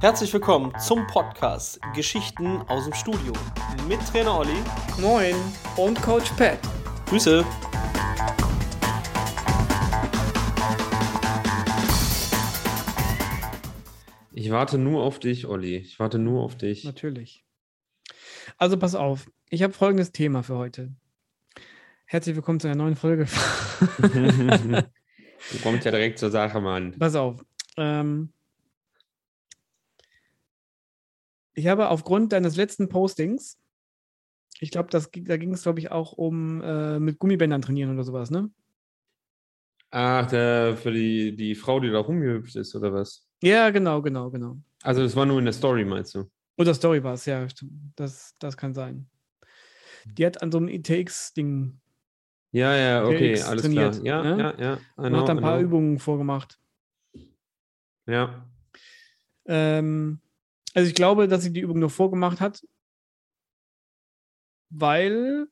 Herzlich willkommen zum Podcast Geschichten aus dem Studio mit Trainer Olli. Moin und Coach Pat. Grüße. Ich warte nur auf dich, Olli. Ich warte nur auf dich. Natürlich. Also pass auf, ich habe folgendes Thema für heute. Herzlich willkommen zu einer neuen Folge. du kommst ja direkt zur Sache, Mann. Pass auf. Ähm, ich habe aufgrund deines letzten Postings, ich glaube, da ging es, glaube ich, auch um äh, mit Gummibändern trainieren oder sowas, ne? Ach, der, für die, die Frau, die da rumgehüpft ist, oder was? Ja, genau, genau, genau. Also das war nur in der Story, meinst du? Oder Story war es, ja, das, das kann sein. Die hat an so einem ETX-Ding. Ja, ja, okay, alles trainiert, klar. Ja, ne? ja, ja. Und hat ein paar Übungen vorgemacht. Ja. Ähm, also ich glaube, dass sie die Übung nur vorgemacht hat, weil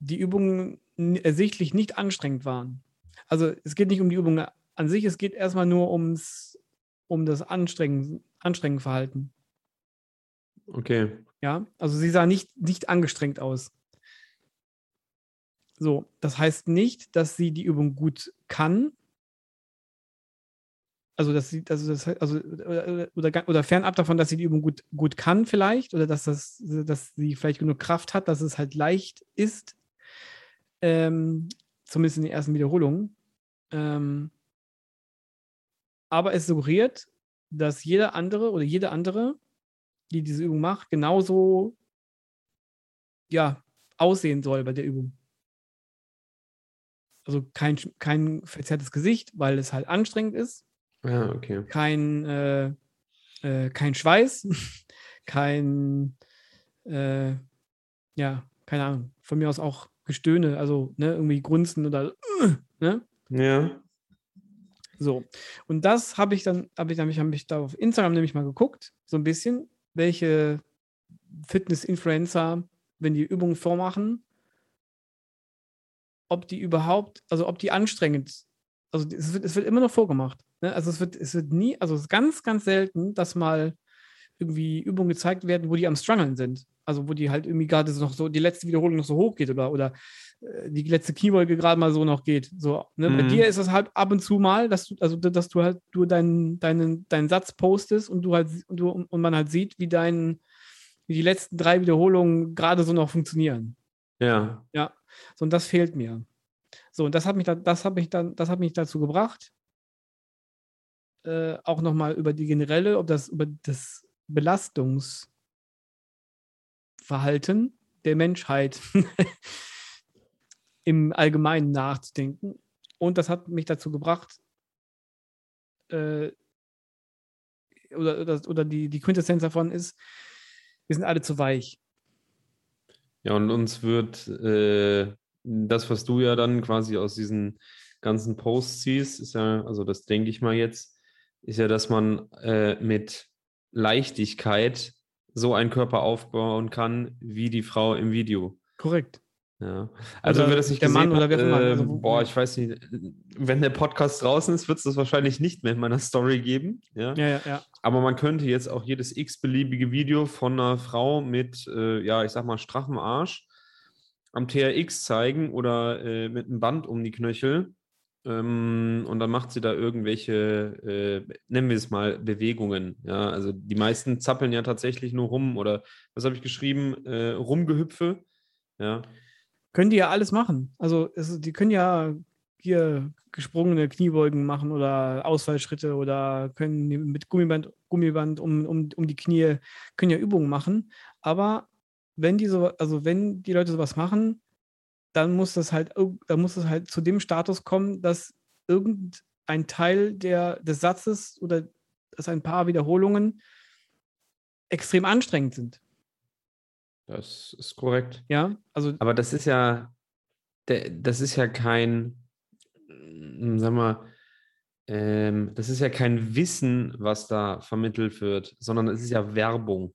die Übungen ersichtlich nicht anstrengend waren. Also es geht nicht um die Übung an sich, es geht erstmal nur ums, um das Anstrengen, Anstrengenverhalten. Okay. Ja, also sie sah nicht, nicht angestrengt aus. So, das heißt nicht, dass sie die Übung gut kann. Also, dass sie, also, das, also oder, oder fernab davon, dass sie die Übung gut, gut kann, vielleicht, oder dass, das, dass sie vielleicht genug Kraft hat, dass es halt leicht ist. Ähm, zumindest in den ersten Wiederholungen. Ähm, aber es suggeriert, dass jeder andere oder jede andere die diese Übung macht, genauso ja, aussehen soll bei der Übung. Also kein, kein verzerrtes Gesicht, weil es halt anstrengend ist. Ja, okay. Kein, äh, äh, kein Schweiß, kein, äh, ja, keine Ahnung, von mir aus auch Gestöhne, also ne, irgendwie Grunzen oder, ne? Ja. So. Und das habe ich dann, habe ich, hab ich, hab ich da auf Instagram nämlich mal geguckt, so ein bisschen, welche Fitness-Influencer, wenn die Übungen vormachen, ob die überhaupt, also ob die anstrengend, also es wird, es wird immer noch vorgemacht. Ne? Also es wird, es wird nie, also es ist ganz, ganz selten, dass mal irgendwie Übungen gezeigt werden, wo die am Struggeln sind. Also wo die halt irgendwie gerade noch so, die letzte Wiederholung noch so hoch geht oder, oder äh, die letzte Kniebeuge gerade mal so noch geht. So, ne? mhm. Bei dir ist es halt ab und zu mal, dass du, also dass du halt du deinen, deinen, deinen Satz postest und du halt und, du, und man halt sieht, wie dein, wie die letzten drei Wiederholungen gerade so noch funktionieren. Ja. Ja. So, und das fehlt mir. So, und das hat mich da, das hat mich dann, das hat mich dazu gebracht, äh, auch nochmal über die generelle, ob das über das Belastungsverhalten der Menschheit im Allgemeinen nachzudenken. Und das hat mich dazu gebracht, äh, oder, oder, oder die, die Quintessenz davon ist, wir sind alle zu weich. Ja, und uns wird äh, das, was du ja dann quasi aus diesen ganzen Posts ziehst, ist ja, also das denke ich mal jetzt, ist ja, dass man äh, mit Leichtigkeit so einen Körper aufbauen kann, wie die Frau im Video. Korrekt. Ja. Also, oder wer das nicht der Mann hat, äh, also, boah, ich weiß nicht, wenn der Podcast draußen ist, wird es das wahrscheinlich nicht mehr in meiner Story geben. Ja? Ja, ja, ja. Aber man könnte jetzt auch jedes x-beliebige Video von einer Frau mit, äh, ja, ich sag mal, strachem Arsch am TRX zeigen oder äh, mit einem Band um die Knöchel. Ähm, und dann macht sie da irgendwelche, äh, nennen wir es mal, Bewegungen. Ja, also die meisten zappeln ja tatsächlich nur rum oder was habe ich geschrieben? Äh, Rumgehüpfe. Ja. Können die ja alles machen. Also es, die können ja hier gesprungene Kniebeugen machen oder Ausfallschritte oder können mit Gummiband, Gummiband um, um, um die Knie, können ja Übungen machen. Aber wenn die so, also wenn die Leute sowas machen, dann muss das halt, dann muss es halt zu dem Status kommen, dass irgendein Teil der, des Satzes oder dass ein paar Wiederholungen extrem anstrengend sind. Das ist korrekt. Ja, also. Aber das ist ja, das ist ja kein, hm, sag mal, ähm, das ist ja kein Wissen, was da vermittelt wird, sondern es ist ja Werbung.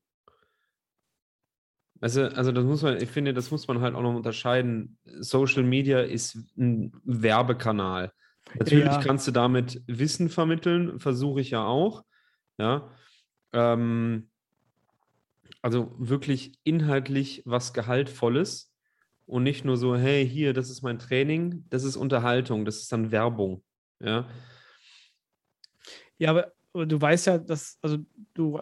Also, also das muss man, ich finde, das muss man halt auch noch unterscheiden. Social Media ist ein Werbekanal. Natürlich Ja. kannst du damit Wissen vermitteln, versuche ich ja auch. Ja. Ähm, also wirklich inhaltlich was Gehaltvolles und nicht nur so, hey, hier, das ist mein Training, das ist Unterhaltung, das ist dann Werbung. Ja. Ja, aber, aber du weißt ja, dass, also du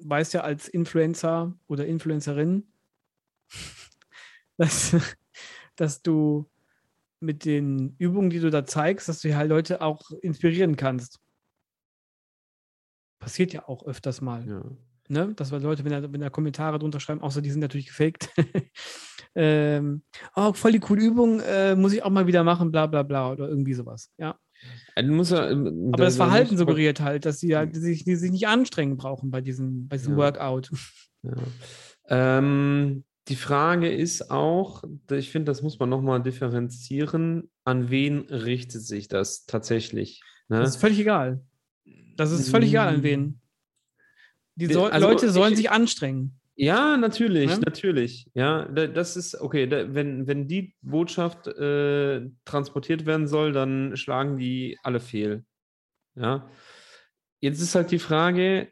weißt ja als Influencer oder Influencerin, dass, dass du mit den Übungen, die du da zeigst, dass du halt Leute auch inspirieren kannst. Passiert ja auch öfters mal. ja. Ne? Dass wir Leute, wenn da, wenn da Kommentare drunter schreiben, außer die sind natürlich gefaked. ähm, oh, voll die coole Übung, äh, muss ich auch mal wieder machen, bla bla bla oder irgendwie sowas. Ja. Also muss er, Aber das Verhalten suggeriert halt, dass sie halt die sich, die sich nicht anstrengen brauchen bei diesem, bei diesem Ja. Workout. Ja. Ähm, die Frage ist auch, ich finde, das muss man nochmal differenzieren, an wen richtet sich das tatsächlich? Ne? Das ist völlig egal. Das ist völlig egal an wen. Die soll, also Leute sollen ich- sich anstrengen. Ja, natürlich, Ne? natürlich. Ja, da- das ist okay. Wenn, wenn die Botschaft äh, transportiert werden soll, dann schlagen die alle fehl. Ja. Jetzt ist halt die Frage,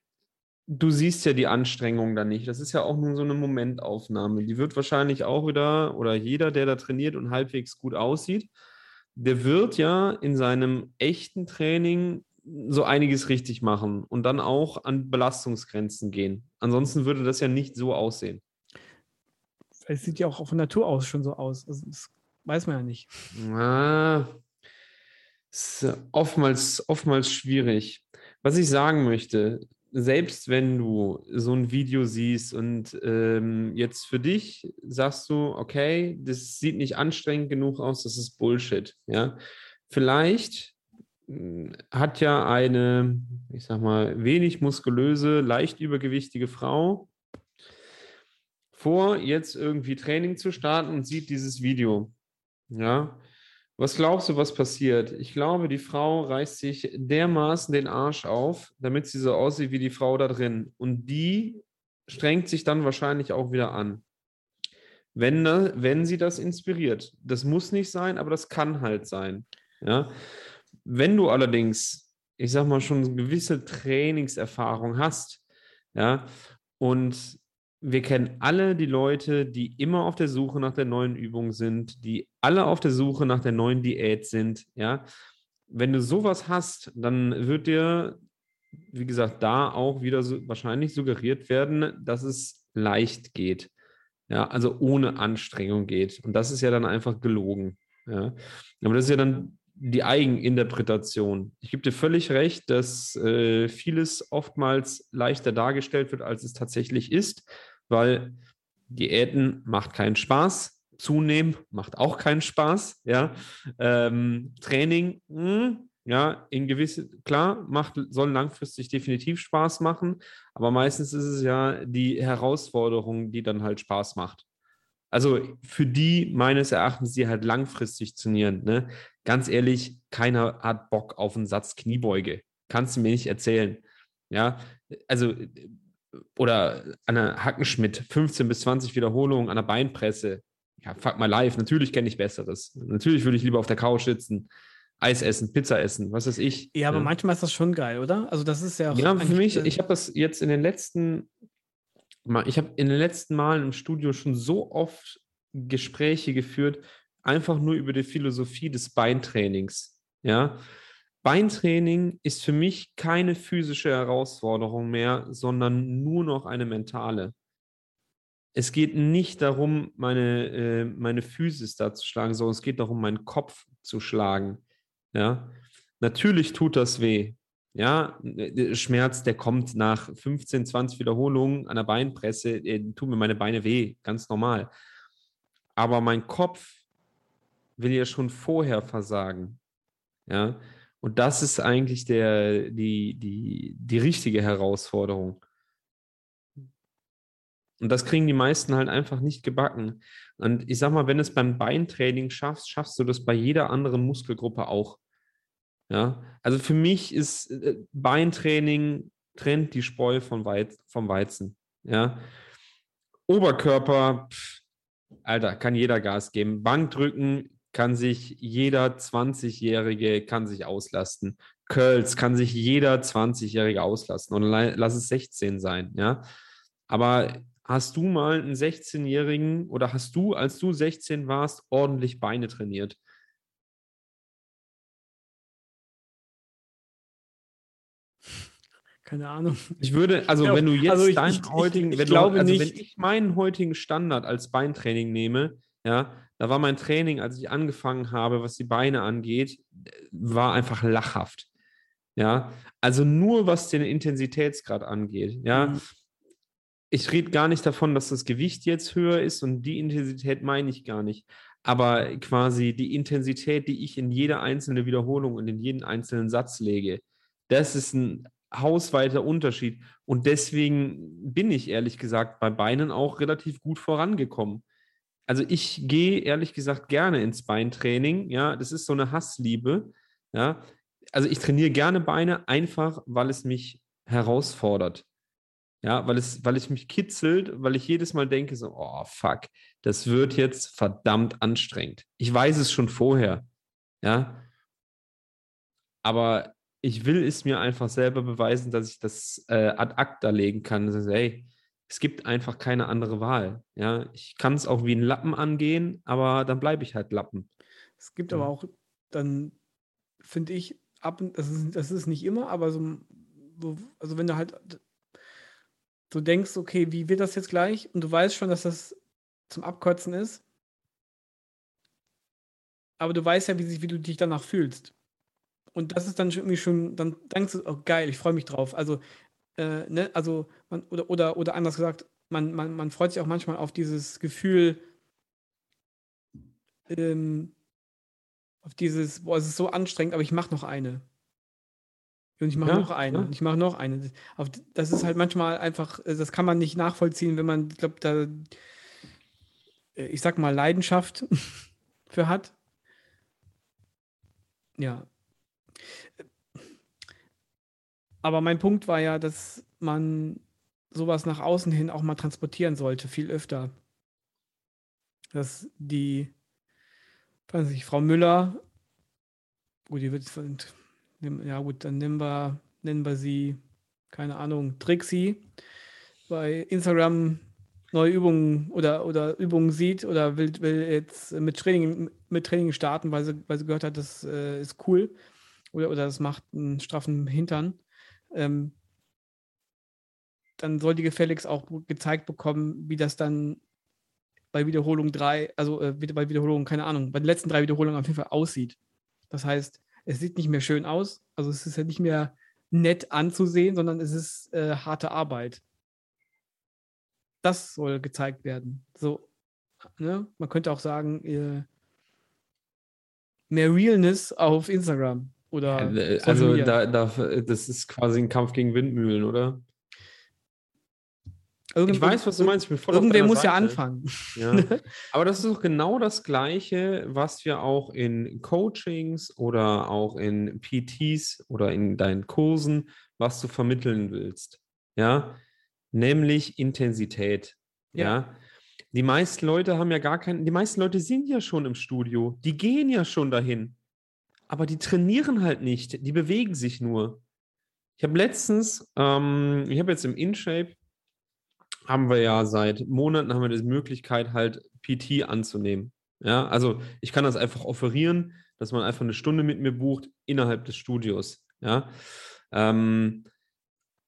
du siehst ja die Anstrengung da nicht. Das ist ja auch nur so eine Momentaufnahme. Die wird wahrscheinlich auch wieder, oder jeder, der da trainiert und halbwegs gut aussieht, der wird ja in seinem echten Training so einiges richtig machen und dann auch an Belastungsgrenzen gehen. Ansonsten würde das ja nicht so aussehen. Es sieht ja auch von Natur aus schon so aus. Also, das weiß man ja nicht. Ah, ist oftmals, oftmals schwierig. Was ich sagen möchte, selbst wenn du so ein Video siehst und ähm, jetzt für dich sagst du, okay, das sieht nicht anstrengend genug aus, das ist Bullshit. Ja, vielleicht hat ja eine, ich sag mal, wenig muskulöse, leicht übergewichtige Frau vor, jetzt irgendwie Training zu starten und sieht dieses Video. Ja, was glaubst du, was passiert? Ich glaube, die Frau reißt sich dermaßen den Arsch auf, damit sie so aussieht wie die Frau da drin. Und die strengt sich dann wahrscheinlich auch wieder an. Wenn, wenn sie das inspiriert. Das muss nicht sein, aber das kann halt sein. Ja? Wenn du allerdings, ich sag mal, schon eine gewisse Trainingserfahrung hast, ja, und wir kennen alle die Leute, die immer auf der Suche nach der neuen Übung sind, die alle auf der Suche nach der neuen Diät sind, ja. Wenn du sowas hast, dann wird dir, wie gesagt, da auch wieder so wahrscheinlich suggeriert werden, dass es leicht geht. Ja, also ohne Anstrengung geht. Und das ist ja dann einfach gelogen. Ja. Aber das ist ja dann die Eigeninterpretation. Ich gebe dir völlig recht, dass äh, vieles oftmals leichter dargestellt wird, als es tatsächlich ist, weil Diäten macht keinen Spaß. Zunehmen macht auch keinen Spaß. Ja, ähm, Training, mh, ja, in gewisse, klar, macht, soll langfristig definitiv Spaß machen, aber meistens ist es ja die Herausforderung, die dann halt Spaß macht. Also für die meines Erachtens, die halt langfristig trainieren, ne? Ganz ehrlich, keiner hat Bock auf einen Satz Kniebeuge. Kannst du mir nicht erzählen. Ja, also oder an einer Hackenschmidt, 15 bis 20 Wiederholungen an der Beinpresse. Ja, fuck my life. Natürlich kenne ich Besseres. Natürlich würde ich lieber auf der Couch sitzen, Eis essen, Pizza essen, was weiß ich. Ja, aber manchmal ist das schon geil, oder? Also das ist ja auch Ja, für mich, ich habe das jetzt in den letzten, mal- ich habe in den letzten Malen im Studio schon so oft Gespräche geführt, einfach nur über die Philosophie des Beintrainings. Ja, Beintraining ist für mich keine physische Herausforderung mehr, sondern nur noch eine mentale. Es geht nicht darum, meine, äh, meine Physis da zu schlagen, sondern es geht darum, meinen Kopf zu schlagen. Ja, natürlich tut das weh. Ja, der Schmerz, der kommt nach 15, 20 Wiederholungen an der Beinpresse, äh, tun mir meine Beine weh, ganz normal. Aber mein Kopf will ja schon vorher versagen. Ja, und das ist eigentlich der, die, die, die richtige Herausforderung. Und das kriegen die meisten halt einfach nicht gebacken. Und ich sag mal, wenn du es beim Beintraining schaffst, schaffst du das bei jeder anderen Muskelgruppe auch. Ja, also für mich ist äh, Beintraining trennt die Spreu vom Weizen. Ja, Oberkörper, pff, Alter, kann jeder Gas geben. Bankdrücken kann sich jeder 20-Jährige kann sich auslasten. Curls kann sich jeder 20-Jährige auslasten. Und lass es 16 sein, ja. Aber hast du mal einen 16-Jährigen oder hast du, als du 16 warst, ordentlich Beine trainiert? Keine Ahnung. Ich würde, also ja, wenn du jetzt also ich, deinen ich, heutigen, ich, wenn, du, also wenn ich meinen heutigen Standard als Beintraining nehme, ja, da war mein Training, als ich angefangen habe, was die Beine angeht, war einfach lachhaft. Ja, also nur was den Intensitätsgrad angeht, ja. Mhm. Ich rede gar nicht davon, dass das Gewicht jetzt höher ist und die Intensität meine ich gar nicht. Aber quasi die Intensität, die ich in jede einzelne Wiederholung und in jeden einzelnen Satz lege, das ist ein hausweiter Unterschied. Und deswegen bin ich ehrlich gesagt bei Beinen auch relativ gut vorangekommen. Also ich gehe ehrlich gesagt gerne ins Beintraining. Ja, das ist so eine Hassliebe. Ja, also ich trainiere gerne Beine einfach, weil es mich herausfordert. Ja, weil es, weil es mich kitzelt, weil ich jedes Mal denke so, oh fuck, das wird jetzt verdammt anstrengend. Ich weiß es schon vorher. Ja. Aber ich will es mir einfach selber beweisen, dass ich das äh, ad acta legen kann. Also, hey, es gibt einfach keine andere Wahl. Ja, ich kann es auch wie ein Lappen angehen, aber dann bleibe ich halt Lappen. Es gibt ja. aber auch dann, finde ich, ab, das ist, das ist nicht immer, aber so, so, also wenn du halt so denkst, okay, wie wird das jetzt gleich? Und du weißt schon, dass das zum Abkotzen ist. Aber du weißt ja, wie, wie du dich danach fühlst. Und das ist dann irgendwie schon, dann denkst du, oh geil, ich freue mich drauf. Also, äh, ne, also, man, oder, oder, oder anders gesagt, man, man, man freut sich auch manchmal auf dieses Gefühl, ähm, auf dieses, boah, es ist so anstrengend, aber ich mache noch eine. Und ich mache ja, noch eine. Ja. Und ich mache noch eine. Das ist halt manchmal einfach, äh, das kann man nicht nachvollziehen, wenn man, ich glaube, da, äh, ich sag mal, Leidenschaft für hat. Ja, aber mein Punkt war ja, dass man sowas nach außen hin auch mal transportieren sollte, viel öfter. Dass die, weiß nicht, Frau Müller, gut, die wird, ja gut, dann nennen wir, nennen wir sie, keine Ahnung, Trixie, bei Instagram neue Übungen oder, oder Übungen sieht oder will, will jetzt mit Training, mit Training starten, weil sie, weil sie gehört hat, das äh, ist cool oder, oder das macht einen straffen Hintern ähm, dann soll die gefälligst auch gezeigt bekommen, wie das dann bei Wiederholung 3, also äh, bei Wiederholung, keine Ahnung, bei den letzten drei Wiederholungen auf jeden Fall aussieht. Das heißt, es sieht nicht mehr schön aus, also es ist ja nicht mehr nett anzusehen, sondern es ist äh, harte Arbeit. Das soll gezeigt werden. So, ne? Man könnte auch sagen, äh, mehr Realness auf Instagram. Oder also da, da, das ist quasi ein Kampf gegen Windmühlen, oder? Irgend, ich weiß, was du meinst. Irgendwer muss Seite. ja anfangen. Ja. Aber das ist doch genau das Gleiche, was wir auch in Coachings oder auch in PTs oder in deinen Kursen, was du vermitteln willst. Ja, nämlich Intensität. Ja. ja. Die meisten Leute haben ja gar keinen, die meisten Leute sind ja schon im Studio. Die gehen ja schon dahin aber die trainieren halt nicht, die bewegen sich nur. Ich habe letztens, ähm, ich habe jetzt im InShape, haben wir ja seit Monaten haben wir die Möglichkeit, halt PT anzunehmen. Ja, also ich kann das einfach offerieren, dass man einfach eine Stunde mit mir bucht innerhalb des Studios. Ja, ähm,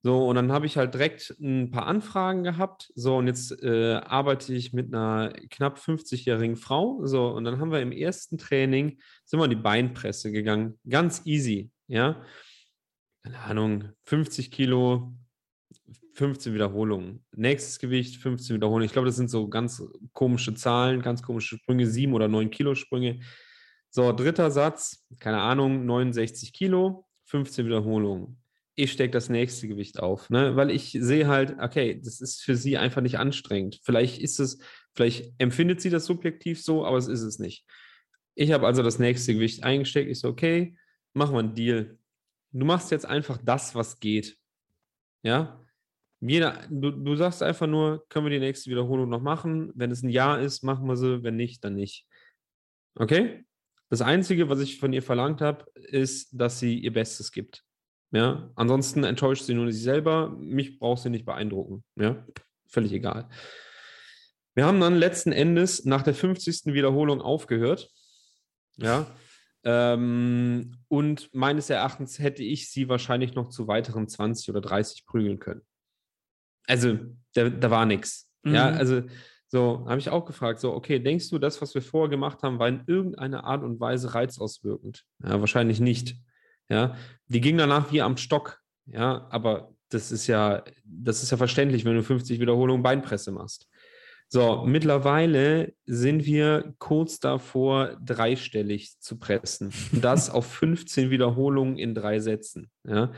so, und dann habe ich halt direkt ein paar Anfragen gehabt. So, und jetzt äh, arbeite ich mit einer knapp 50-jährigen Frau. So, und dann haben wir im ersten Training, sind wir in die Beinpresse gegangen. Ganz easy, ja. Keine Ahnung, 50 Kilo, 15 Wiederholungen. Nächstes Gewicht, 15 Wiederholungen. Ich glaube, das sind so ganz komische Zahlen, ganz komische Sprünge, 7 oder 9 Kilo Sprünge. So, dritter Satz, keine Ahnung, 69 Kilo, 15 Wiederholungen ich stecke das nächste Gewicht auf, ne? weil ich sehe halt, okay, das ist für sie einfach nicht anstrengend. Vielleicht ist es, vielleicht empfindet sie das subjektiv so, aber es ist es nicht. Ich habe also das nächste Gewicht eingesteckt. Ich so, okay, machen wir einen Deal. Du machst jetzt einfach das, was geht. Ja? Jeder, du, du sagst einfach nur, können wir die nächste Wiederholung noch machen? Wenn es ein Ja ist, machen wir sie. Wenn nicht, dann nicht. Okay? Das Einzige, was ich von ihr verlangt habe, ist, dass sie ihr Bestes gibt. Ja, ansonsten enttäuscht sie nur sich selber. Mich braucht sie nicht beeindrucken. Ja, völlig egal. Wir haben dann letzten Endes nach der 50. Wiederholung aufgehört. Ja. Ähm, und meines Erachtens hätte ich sie wahrscheinlich noch zu weiteren 20 oder 30 prügeln können. Also, da, da war nichts. Mhm. Ja, also, so habe ich auch gefragt, so, okay, denkst du, das, was wir vorher gemacht haben, war in irgendeiner Art und Weise reizauswirkend? Ja, wahrscheinlich nicht. Ja, die ging danach wie am Stock. Ja, aber das ist ja, das ist ja verständlich, wenn du 50 Wiederholungen Beinpresse machst. So, mittlerweile sind wir kurz davor, dreistellig zu pressen. Das auf 15 Wiederholungen in drei Sätzen. Ja.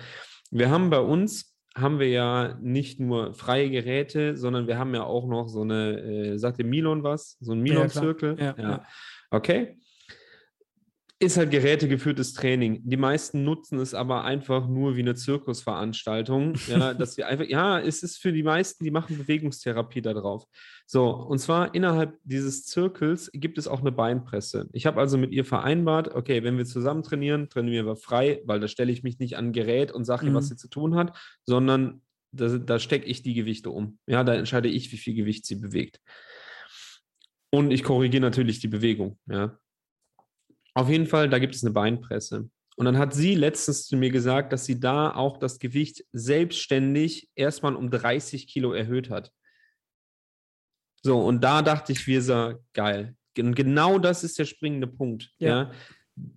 Wir haben bei uns haben wir ja nicht nur freie Geräte, sondern wir haben ja auch noch so eine, äh, sagt der Milon was? So ein Milon-Zirkel? Ja, ja, ja. Okay ist halt gerätegeführtes Training. Die meisten nutzen es aber einfach nur wie eine Zirkusveranstaltung. Ja, dass wir einfach, ja, es ist für die meisten, die machen Bewegungstherapie da drauf. So, und zwar innerhalb dieses Zirkels gibt es auch eine Beinpresse. Ich habe also mit ihr vereinbart, okay, wenn wir zusammen trainieren, trainieren wir frei, weil da stelle ich mich nicht an Gerät und sage mhm. was sie zu tun hat, sondern da, da stecke ich die Gewichte um. Ja, da entscheide ich, wie viel Gewicht sie bewegt. Und ich korrigiere natürlich die Bewegung. Ja. Auf jeden Fall, da gibt es eine Beinpresse. Und dann hat sie letztens zu mir gesagt, dass sie da auch das Gewicht selbstständig erstmal um 30 Kilo erhöht hat. So, und da dachte ich, wir sind geil. Und genau das ist der springende Punkt. Ja. ja.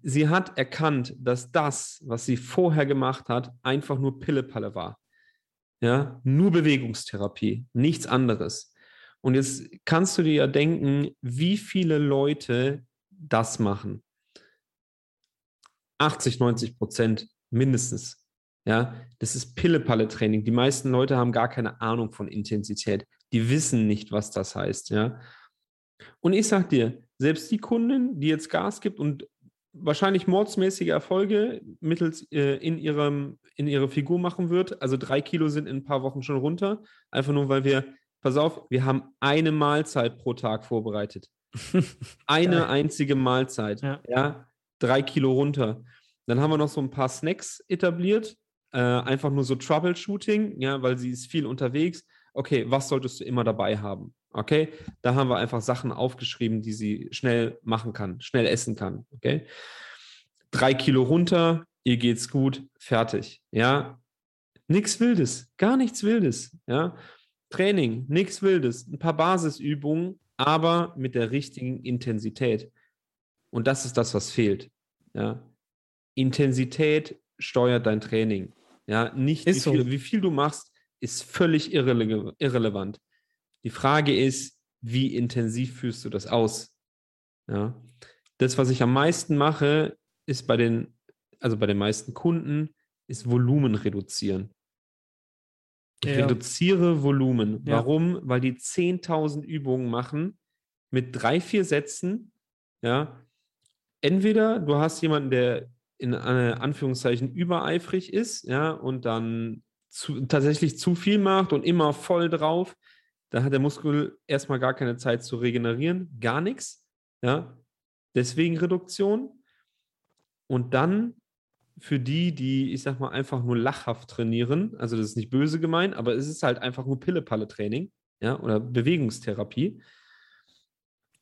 Sie hat erkannt, dass das, was sie vorher gemacht hat, einfach nur Pillepalle war. Ja, nur Bewegungstherapie, nichts anderes. Und jetzt kannst du dir ja denken, wie viele Leute das machen. 80, 90 Prozent mindestens. Ja, das ist Pille-Palle-Training. Die meisten Leute haben gar keine Ahnung von Intensität. Die wissen nicht, was das heißt. Ja, und ich sag dir, selbst die Kundin, die jetzt Gas gibt und wahrscheinlich mordsmäßige Erfolge mittels äh, in, ihrem, in ihre Figur machen wird, also drei Kilo sind in ein paar Wochen schon runter, einfach nur, weil wir, pass auf, wir haben eine Mahlzeit pro Tag vorbereitet. eine einzige Mahlzeit. Ja. ja drei Kilo runter. Dann haben wir noch so ein paar Snacks etabliert, äh, einfach nur so Troubleshooting, ja, weil sie ist viel unterwegs. Okay, was solltest du immer dabei haben? Okay, da haben wir einfach Sachen aufgeschrieben, die sie schnell machen kann, schnell essen kann. Okay, drei Kilo runter, ihr geht's gut, fertig. Ja, nichts Wildes, gar nichts Wildes. Ja, Training, nichts Wildes, ein paar Basisübungen, aber mit der richtigen Intensität. Und das ist das, was fehlt. Ja. Intensität steuert dein Training. Ja, nicht wie viel, so. wie viel, du machst, ist völlig irrele irrelevant. Die Frage ist, wie intensiv führst du das aus? Ja. Das, was ich am meisten mache, ist bei den, also bei den meisten Kunden, ist Volumen reduzieren. Ich ja. reduziere Volumen. Ja. Warum? Weil die 10.000 Übungen machen mit drei, vier Sätzen, ja, entweder du hast jemanden, der in äh, Anführungszeichen übereifrig ist, ja, und dann zu, tatsächlich zu viel macht und immer voll drauf, da hat der Muskel erstmal gar keine Zeit zu regenerieren, gar nichts, ja. Deswegen Reduktion. Und dann für die, die, ich sag mal, einfach nur lachhaft trainieren, also das ist nicht böse gemeint, aber es ist halt einfach nur Pille-Palle-Training, ja, oder Bewegungstherapie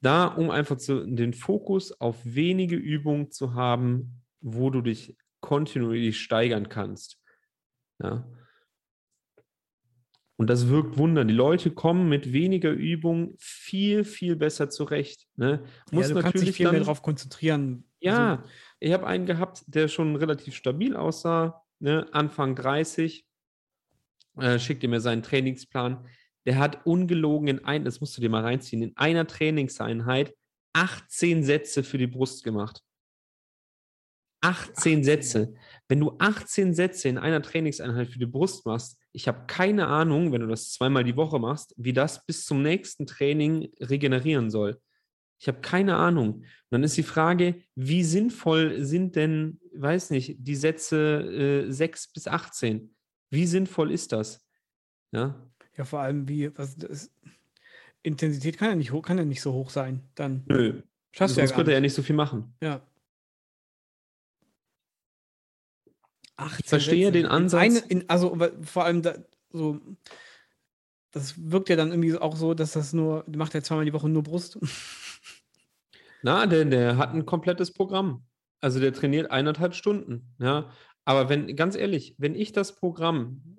da, um einfach zu, den Fokus auf wenige Übungen zu haben, wo du dich kontinuierlich steigern kannst. Ja. Und das wirkt Wunder. Die Leute kommen mit weniger Übung viel, viel besser zurecht. Ne? Muss ja, du dich viel dann, mehr darauf konzentrieren. Ja, also, ich habe einen gehabt, der schon relativ stabil aussah, ne? Anfang 30, äh, schickte mir seinen Trainingsplan der hat ungelogen in ein, das musst du dir mal reinziehen, in einer Trainingseinheit 18 Sätze für die Brust gemacht. 18 Sätze. Wenn du 18 Sätze in einer Trainingseinheit für die Brust machst, ich habe keine Ahnung, wenn du das zweimal die Woche machst, wie das bis zum nächsten Training regenerieren soll. Ich habe keine Ahnung. Und dann ist die Frage, wie sinnvoll sind denn, weiß nicht, die Sätze äh, 6 bis 18? Wie sinnvoll ist das? Ja, ja, vor allem wie, was das, Intensität kann ja nicht kann ja nicht so hoch sein. Dann Nö. Schaffst Sonst du ja könnte er ja nicht so viel machen. Ja. Ach, Ich verstehe den Ansatz. Eine, in, also vor allem da, so, das wirkt ja dann irgendwie auch so, dass das nur, macht ja zweimal die Woche nur Brust. Na, der, der hat ein komplettes Programm. Also der trainiert eineinhalb Stunden. Ja. Aber wenn, ganz ehrlich, wenn ich das Programm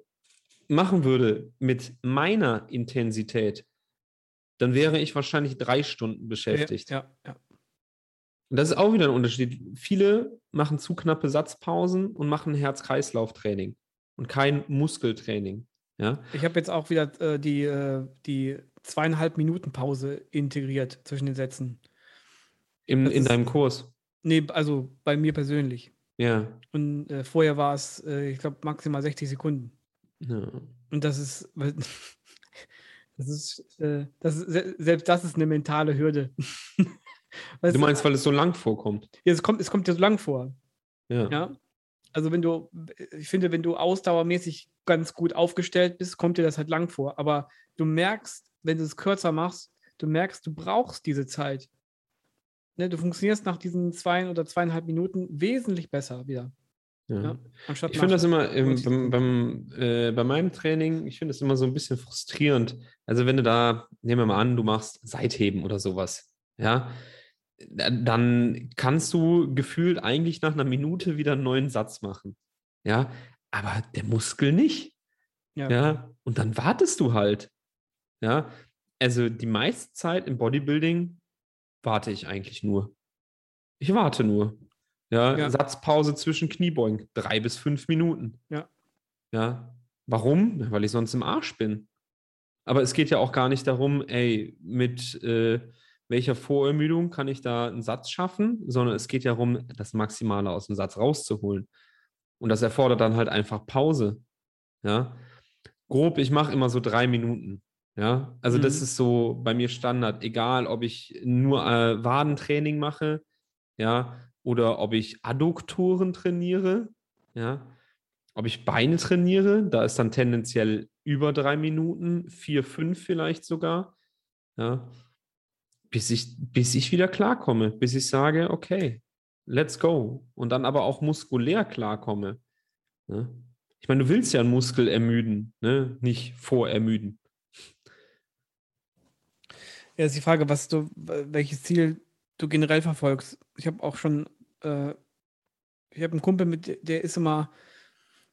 machen würde mit meiner Intensität, dann wäre ich wahrscheinlich drei Stunden beschäftigt. Ja, ja. Und das ist auch wieder ein Unterschied. Viele machen zu knappe Satzpausen und machen Herz-Kreislauf-Training und kein Muskeltraining. Ja. Ich habe jetzt auch wieder äh, die, äh, die zweieinhalb Minuten Pause integriert zwischen den Sätzen. In, Das in ist- deinem Kurs. Nee, also bei mir persönlich. Ja. Und äh, vorher war es, äh, ich glaube, maximal 60 Sekunden. ja. Und das ist, das ist, äh, das ist se- selbst das ist eine mentale Hürde. Weißt Du meinst, weil es so lang vorkommt. Ja, es kommt, es kommt dir so lang vor. Ja. Ja. Also wenn du, ich finde, wenn du ausdauermäßig ganz gut aufgestellt bist, kommt dir das halt lang vor. Aber du merkst, wenn du es kürzer machst, du merkst, du brauchst diese Zeit. Ne, du funktionierst nach diesen zwei oder zweieinhalb Minuten wesentlich besser wieder. ja. Ja. Ich finde das immer 90 beim, beim, äh, bei meinem Training, ich finde das immer so ein bisschen frustrierend. Also wenn du da, nehmen wir mal an, du machst Seitheben oder sowas, ja, dann kannst du gefühlt eigentlich nach einer Minute wieder einen neuen Satz machen. Ja, aber der Muskel nicht. Ja. Ja, und dann wartest du halt. Ja, also die meiste Zeit im Bodybuilding warte ich eigentlich nur. Ich warte nur. Ja, Ja. Satzpause zwischen Kniebeugen, drei bis fünf Minuten. Ja. Ja, warum? Weil ich sonst im Arsch bin. Aber es geht ja auch gar nicht darum, ey, mit äh, welcher Vorermüdung kann ich da einen Satz schaffen, sondern es geht ja darum, das Maximale aus dem Satz rauszuholen. Und das erfordert dann halt einfach Pause. Ja, grob, ich mache immer so drei Minuten. Ja, also das Mhm. ist so bei mir Standard, egal ob ich nur äh, Wadentraining mache, ja, oder ob ich Adduktoren trainiere, ja, ob ich Beine trainiere, da ist dann tendenziell über drei Minuten, vier, fünf vielleicht sogar, ja, bis ich, bis ich wieder klarkomme, bis ich sage, okay, let's go. Und dann aber auch muskulär klarkomme. Ne? Ich meine, du willst ja einen Muskel ermüden, ne? nicht vorermüden. Ja, ist die Frage, was du, welches Ziel du generell verfolgst. Ich habe auch schon, äh, ich habe einen Kumpel mit, der ist immer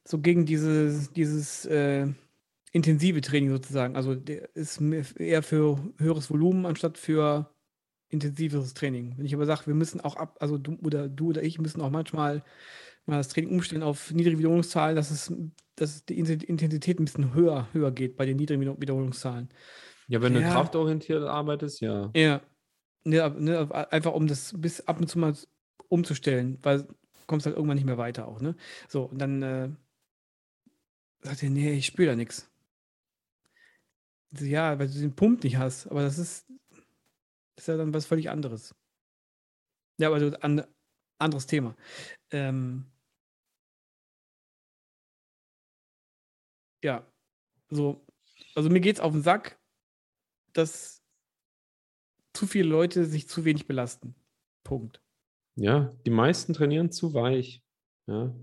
so gegen dieses, dieses äh, intensive Training sozusagen. Also der ist eher für höheres Volumen anstatt für intensiveres Training. Wenn ich aber sage, wir müssen auch ab, also du oder du oder ich müssen auch manchmal mal das Training umstellen auf niedrige Wiederholungszahlen, dass es, dass die Intensität ein bisschen höher, höher geht bei den niedrigen Wiederhol- Wiederholungszahlen. Ja, wenn du Ja. kraftorientiert arbeitest, ja. Ja. Ne, ab- ne, einfach um das bis ab und zu mal umzustellen, weil du kommst halt irgendwann nicht mehr weiter auch, ne? So, und dann äh, sagt er, nee, ich spüre da nichts. Ja, weil du den Pump nicht hast, aber das ist, das ist ja dann was völlig anderes. Ja, aber so an, anderes Thema. Ähm, ja, so, also mir geht's auf den Sack, dass zu viele Leute sich zu wenig belasten. Punkt. Ja, die meisten trainieren zu weich. Ja.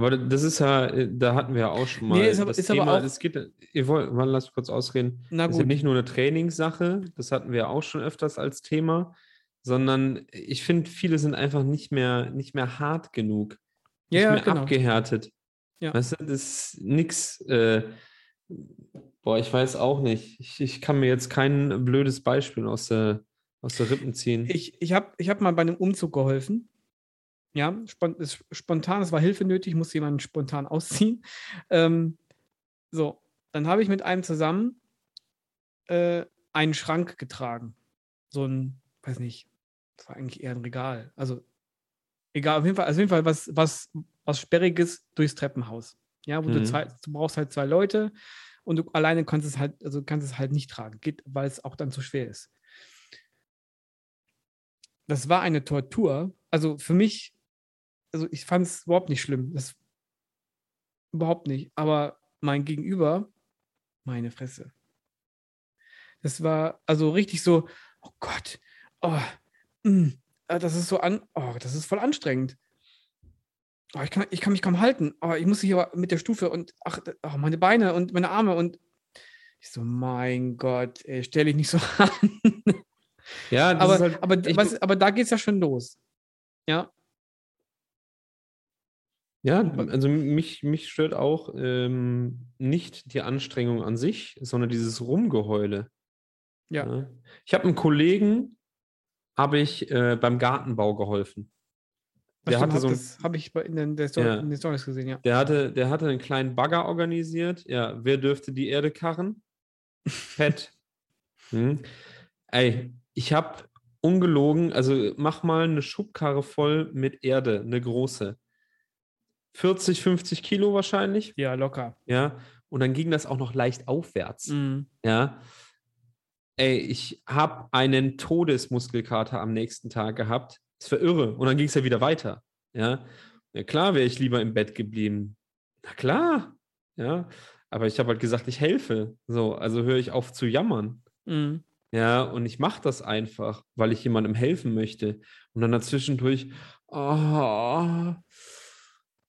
Aber das ist ja, äh, da hatten wir ja auch schon mal Nee, ist aber- das ist aber Thema, auch- es geht, ihr wollt, mal lass mich kurz ausreden. Na Das ist ja gut. nicht nur eine Trainingssache, das hatten wir auch schon öfters als Thema, sondern ich finde, viele sind einfach nicht mehr, nicht mehr hart genug, nicht Ja, ja, mehr genau. abgehärtet. Ja. Weißt du, das ist nix. Äh, boah, ich weiß auch nicht. Ich, ich kann mir jetzt kein blödes Beispiel aus der, aus der Rippen ziehen. Ich, ich habe ich hab mal bei einem Umzug geholfen. Ja, spontan, es war Hilfe nötig, musste jemanden spontan ausziehen. Ähm, so, dann habe ich mit einem zusammen äh, einen Schrank getragen. So ein, weiß nicht, das war eigentlich eher ein Regal. Also, egal, auf jeden Fall, also auf jeden Fall was, was, was Sperriges durchs Treppenhaus. Ja, wo du, Mhm. zwei, du brauchst halt zwei Leute und du alleine kannst es halt, also kannst es halt nicht tragen, geht, weil es auch dann zu schwer ist. Das war eine Tortur. Also für mich, also ich fand es überhaupt nicht schlimm. Das überhaupt nicht. Aber mein Gegenüber, meine Fresse. Das war also richtig so, oh Gott, oh, mm, ah, das ist so an, oh, das ist voll anstrengend. oh, ich, kann, ich kann mich kaum halten, aber ich muss hier mit der Stufe und ach, ach, meine Beine und meine Arme und ich so, mein Gott, ey, stell dich nicht so an. Ja, das aber, ist halt aber, was, aber da geht es ja schon los. Ja, Ja, also mich, mich stört auch ähm, nicht die Anstrengung an sich, sondern dieses Rumgeheule. ja. Ja. Ich habe einem Kollegen, habe ich äh, beim Gartenbau geholfen. Der stimmt, hatte so ein- das habe ich in den, der Sto Ja. in den Stories gesehen, ja. Der hatte, der hatte einen kleinen Bagger organisiert. Ja, wer dürfte die Erde karren? Fett. Hm. Ey, ich habe ungelogen, also mach mal eine Schubkarre voll mit Erde, eine große. 40, 50 Kilo wahrscheinlich. Ja, locker. Ja, und dann ging das auch noch leicht aufwärts. Mhm. Ja. Ey, ich habe einen Todesmuskelkater am nächsten Tag gehabt. Das war irre. Und dann ging es ja wieder weiter. Ja. ja klar wäre ich lieber im Bett geblieben. Na klar. Ja. Aber ich habe halt gesagt, ich helfe. So, also höre ich auf zu jammern. Mhm. Ja, und ich mache das einfach, weil ich jemandem helfen möchte. Und dann dazwischendurch, oh,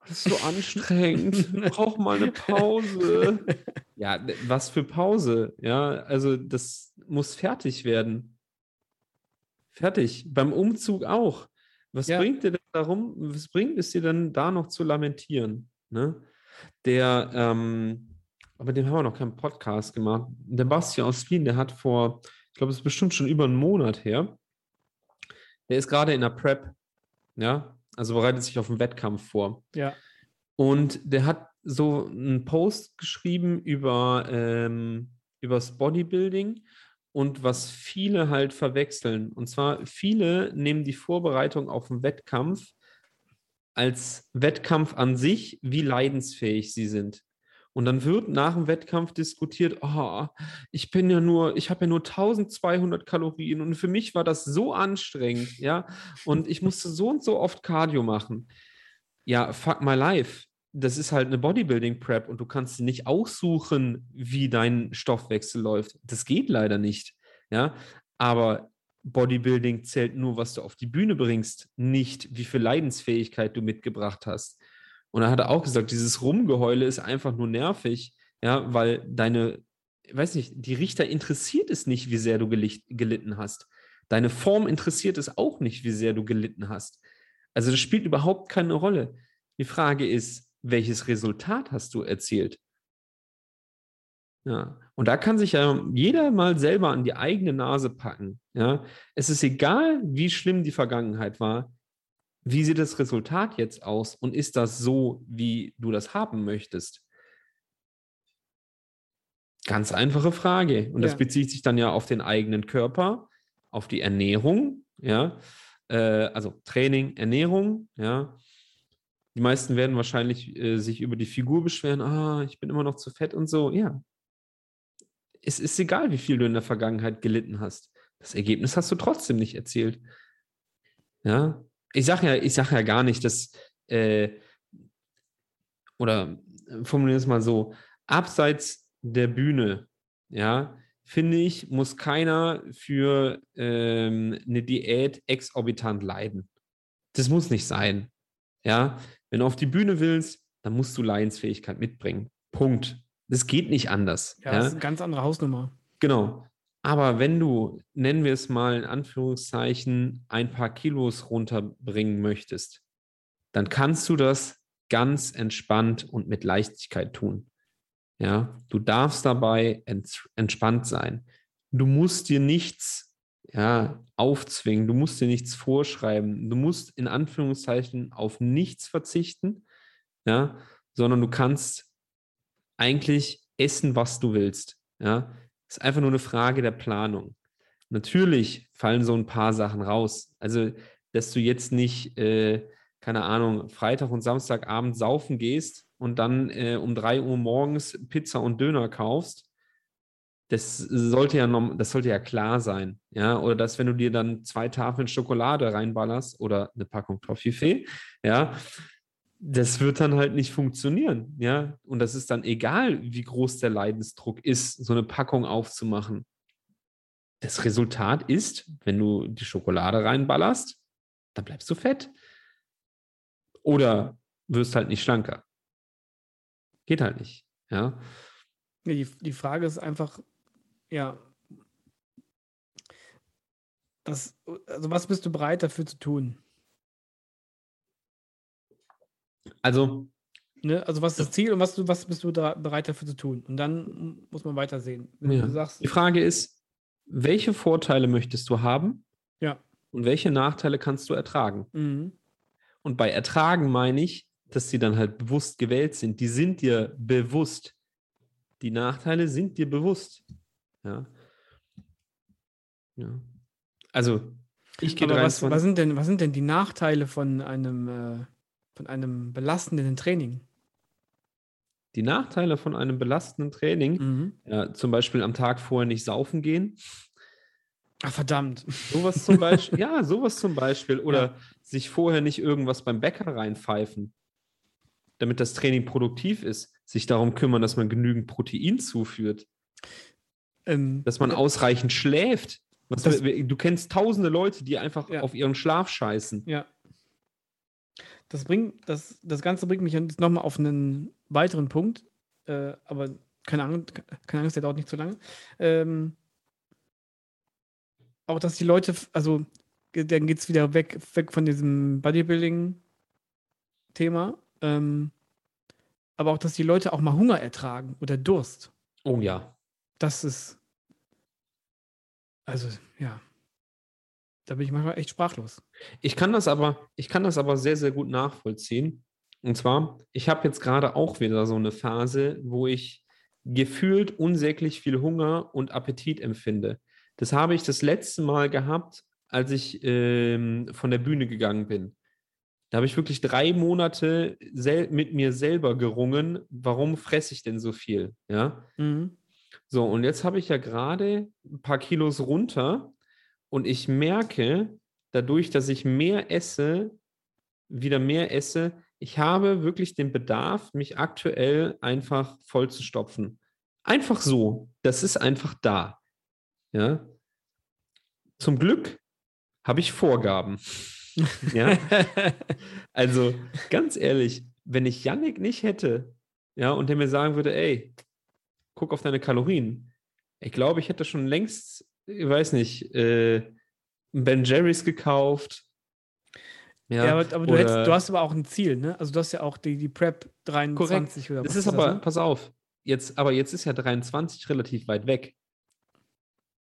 das ist so anstrengend. Ich brauche mal eine Pause. Ja, d- was für Pause? Ja, also das muss fertig werden. Fertig. Beim Umzug auch. Was Ja. bringt dir denn darum, was bringt es dir denn da noch zu lamentieren? Ne? Der, ähm, aber dem haben wir noch keinen Podcast gemacht. Der Basti aus Wien, der hat vor, ich glaube, es ist bestimmt schon über einen Monat her, der ist gerade in der Prep, ja, also bereitet sich auf einen Wettkampf vor. Ja. Und der hat so einen Post geschrieben über ähm, übers Bodybuilding und was viele halt verwechseln. Und zwar viele nehmen die Vorbereitung auf einen Wettkampf als Wettkampf an sich, wie leidensfähig sie sind. Und dann wird nach dem Wettkampf diskutiert, oh, ich bin ja nur, ich habe ja nur 1200 Kalorien und für mich war das so anstrengend, ja, und ich musste so und so oft Cardio machen. Ja, fuck my life. Das ist halt eine Bodybuilding-Prep und du kannst nicht aussuchen, wie dein Stoffwechsel läuft. Das geht leider nicht, ja, aber Bodybuilding zählt nur, was du auf die Bühne bringst, nicht wie viel Leidensfähigkeit du mitgebracht hast. Und er hat auch gesagt, dieses Rumgeheule ist einfach nur nervig, ja, weil deine, weiß nicht, die Richter interessiert es nicht, wie sehr du gelitten hast. Deine Form interessiert es auch nicht, wie sehr du gelitten hast. Also das spielt überhaupt keine Rolle. Die Frage ist, welches Resultat hast du erzielt? Ja, und da kann sich ja jeder mal selber an die eigene Nase packen. Ja, es ist egal, wie schlimm die Vergangenheit war. Wie sieht das Resultat jetzt aus und ist das so, wie du das haben möchtest? Ganz einfache Frage. Und das Ja. bezieht sich dann ja auf den eigenen Körper, auf die Ernährung, ja, äh, also Training, Ernährung, ja. Die meisten werden wahrscheinlich äh, sich über die Figur beschweren, ah, ich bin immer noch zu fett und so. Ja. Es ist egal, wie viel du in der Vergangenheit gelitten hast. Das Ergebnis hast du trotzdem nicht erzielt. Ja. Ich sage ja, ich sag ja gar nicht, dass, äh, oder formuliere es mal so, abseits der Bühne, ja, finde ich, muss keiner für ähm, eine Diät exorbitant leiden. Das muss nicht sein. Ja, wenn du auf die Bühne willst, dann musst du Leidensfähigkeit mitbringen. Punkt. Das geht nicht anders. Ja, das ist eine ganz andere Hausnummer. Genau. Aber wenn du, nennen wir es mal in Anführungszeichen, ein paar Kilos runterbringen möchtest, dann kannst du das ganz entspannt und mit Leichtigkeit tun. Ja, du darfst dabei ents entspannt sein. Du musst dir nichts ja, aufzwingen, du musst dir nichts vorschreiben, du musst in Anführungszeichen auf nichts verzichten, ja, sondern du kannst eigentlich essen, was du willst. Ja, ist einfach nur eine Frage der Planung. Natürlich fallen so ein paar Sachen raus. Also, dass du jetzt nicht, äh, keine Ahnung, Freitag und Samstagabend saufen gehst und dann äh, um 3 Uhr morgens Pizza und Döner kaufst, das sollte ja das sollte ja klar sein. Ja, oder dass, wenn du dir dann zwei Tafeln Schokolade reinballerst oder eine Packung Toffifee, ja, das wird dann halt nicht funktionieren, ja. Und das ist dann egal, wie groß der Leidensdruck ist, so eine Packung aufzumachen. Das Resultat ist, wenn du die Schokolade reinballerst, dann bleibst du fett. Oder wirst halt nicht schlanker. Geht halt nicht. Ja. Die, die Frage ist einfach, ja, was, also was bist du bereit dafür zu tun? Also, Ne? Also was ist das Ziel und was, was bist du da bereit dafür zu tun? Und dann muss man weitersehen. Wenn Ja. du sagst, die Frage ist, welche Vorteile möchtest du haben ja, und welche Nachteile kannst du ertragen? mhm. Und bei ertragen meine ich, dass sie dann halt bewusst gewählt sind. Die sind dir bewusst. Die Nachteile sind dir bewusst. Ja. ja. Also, ich gehe Aber was, 23 was, sind denn, was sind denn die Nachteile von einem, äh, von einem belastenden Training? Die Nachteile von einem belastenden Training, Mhm. ja, zum Beispiel am Tag vorher nicht saufen gehen, Ach, verdammt. sowas zum Beispiel, ja, sowas zum Beispiel, oder sich vorher nicht irgendwas beim Bäcker reinpfeifen, damit das Training produktiv ist, sich darum kümmern, dass man genügend Protein zuführt, Ähm, dass man ausreichend schläft. Was, Das- du kennst tausende Leute, die einfach Ja. auf ihren Schlaf scheißen. Ja. Das bringt, das, das Ganze bringt mich jetzt nochmal auf einen weiteren Punkt, äh, aber keine Angst, keine Angst, der dauert nicht zu lange. Ähm, auch, dass die Leute, also dann geht es wieder weg, weg von diesem Bodybuilding-Thema, ähm, aber auch, dass die Leute auch mal Hunger ertragen oder Durst. Oh ja. Das ist, also ja, da bin ich manchmal echt sprachlos. Ich kann das aber, ich kann das aber sehr, sehr gut nachvollziehen. Und zwar, ich habe jetzt gerade auch wieder so eine Phase, wo ich gefühlt unsäglich viel Hunger und Appetit empfinde. Das habe ich das letzte Mal gehabt, als ich ähm, von der Bühne gegangen bin. Da habe ich wirklich drei Monate sel mit mir selber gerungen, warum fresse ich denn so viel? Ja. Mhm. So, und jetzt habe ich ja gerade ein paar Kilos runter und ich merke, dadurch, dass ich mehr esse, wieder mehr esse, ich habe wirklich den Bedarf, mich aktuell einfach voll zu stopfen. Einfach so. Das ist einfach da. Ja. Zum Glück habe ich Vorgaben. ja. Also ganz ehrlich, wenn ich Yannick nicht hätte, ja, und der mir sagen würde, ey, guck auf deine Kalorien. Ich glaube, ich hätte schon längst, ich weiß nicht, äh, Ben Jerry's gekauft. Ja, aber, aber du, oder- hättest, du hast aber auch ein Ziel, ne? Also du hast ja auch die, die Prep 23 oder Das was ist aber, ne? pass auf, jetzt, aber jetzt ist ja 23 relativ weit weg.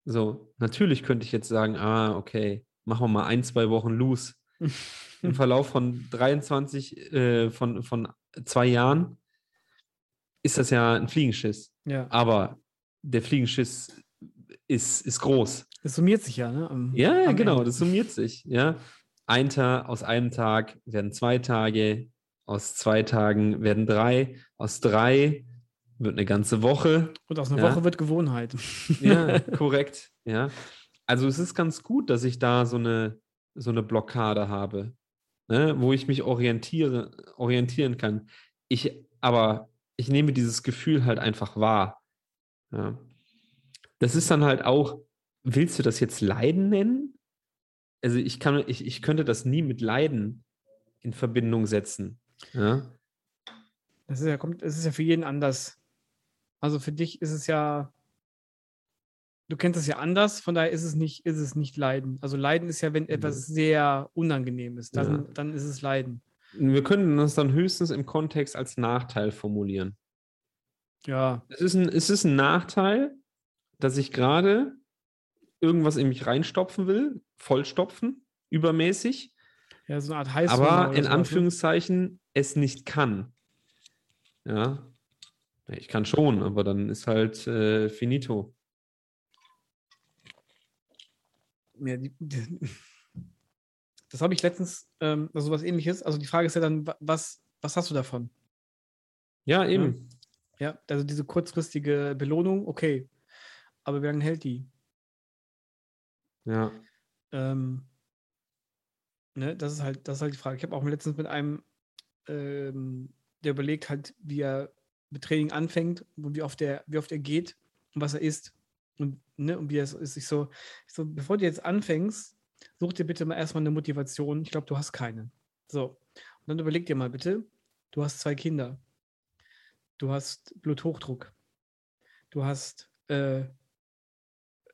So, natürlich könnte ich jetzt sagen, ah, okay, machen wir mal ein, zwei Wochen loose. Im Verlauf von 23, äh, von, von zwei Jahren ist das ja ein Fliegenschiss. ja, Aber der Fliegenschiss ist, ist groß. das summiert sich ja, ne? Am, Ja, am genau, Ende. das summiert sich. Ja. Ein Tag, aus einem Tag werden zwei Tage, aus zwei Tagen werden drei, aus drei wird eine ganze Woche. Und aus einer Ja. Woche wird Gewohnheit. Ja, korrekt. Ja. Also es ist ganz gut, dass ich da so eine, so eine Blockade habe, ne, wo ich mich orientiere, orientieren kann. Ich, aber ich nehme dieses Gefühl halt einfach wahr. Ja. Das ist dann halt auch, willst du das jetzt Leiden nennen? Also ich kann, ich, ich könnte das nie mit Leiden in Verbindung setzen. Ja. Das ist ja, kommt, es ist ja für jeden anders. Also für dich ist es ja, du kennst es ja anders, von daher ist es nicht, ist es nicht Leiden. Also Leiden ist ja, wenn etwas sehr unangenehm ist, dann, Ja. dann ist es Leiden. Wir können das dann höchstens im Kontext als Nachteil formulieren. Ja, Es ist ein, es ist ein Nachteil, dass ich gerade irgendwas in mich reinstopfen will, vollstopfen, übermäßig, ja, so eine Art Heißhunger aber in ne? Anführungszeichen es nicht kann. Ja. Ich kann schon, aber dann ist halt äh, finito. Ja, die, die, das habe ich letztens, ähm, also was ähnliches. Also die Frage ist ja dann, wa- was, was hast du davon? Ja, eben. Ja, also diese kurzfristige Belohnung, okay. Aber wie lange hält die? Ja. Ähm, ne, das ist halt, das ist halt die Frage. Ich habe auch letztens mit einem, ähm, der überlegt halt, wie er mit Training anfängt und wie oft er, wie oft er geht und was er isst. Und, ne, und wie so ist. Ich so, ich so, bevor du jetzt anfängst, such dir bitte mal erstmal eine Motivation. Ich glaube, du hast keine. So. Und dann überleg dir mal bitte, Du hast zwei Kinder. Du hast Bluthochdruck. Du hast, äh,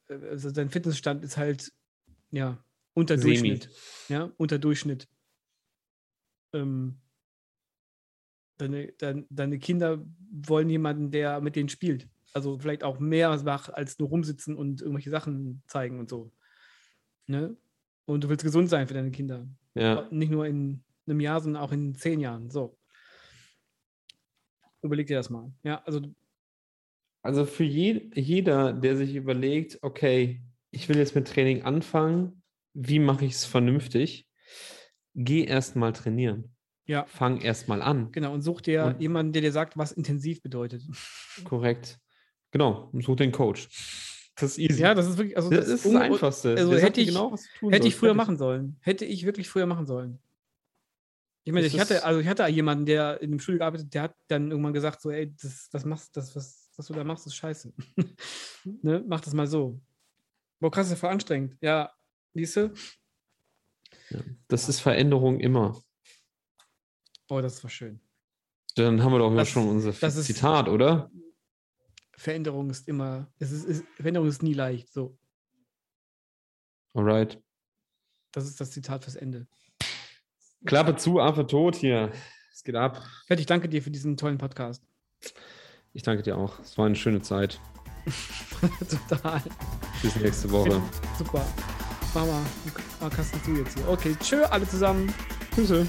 also dein Fitnessstand ist halt, ja, unter. Durchschnitt. Ja, unter Durchschnitt. Ähm, deine, dein, deine Kinder wollen jemanden, der mit denen spielt. Also vielleicht auch mehr macht, als nur rumsitzen und irgendwelche Sachen zeigen und so. Ne? Und du willst gesund sein für deine Kinder. Ja. Nicht nur in einem Jahr, sondern auch in zehn Jahren. So. Überleg dir das mal. Ja, also Also für je, jeder, der sich überlegt, okay, ich will jetzt mit Training anfangen, wie mache ich es vernünftig? Geh erst mal trainieren. ja, Fang erst mal an. genau. Und such dir Und- jemanden, der dir sagt, was intensiv bedeutet. Korrekt. Genau, such den Coach. Das ist easy. Ja, das ist wirklich, also das, ist das Einfachste. also Der hätte ich- genau, was du tun Hätte ich früher machen sollen. Hätte ich wirklich früher machen sollen. Ich meine, Das ich hatte, also ich hatte jemanden, der in dem Studio gearbeitet, der hat dann irgendwann gesagt, so, ey, das, das machst, das, was, was du da machst, ist scheiße. ne? Mach das mal so. Boah, krass, ist ja voll anstrengend. Ja, siehst du? Das ist Veränderung immer. Oh, das war schön. Dann haben wir doch Das- schon unser das ist- Zitat, oder? Veränderung ist immer, es ist, ist, Veränderung ist nie leicht. So, Alright. das ist das Zitat fürs Ende. Klappe zu, Affe tot hier. Es geht ab. Fett, ich danke dir für diesen tollen Podcast. Ich danke dir auch. Es war eine schöne Zeit. Total. Bis nächste Woche. Super. Mal Kasten zu jetzt hier. Okay, tschö, alle zusammen. Grüße.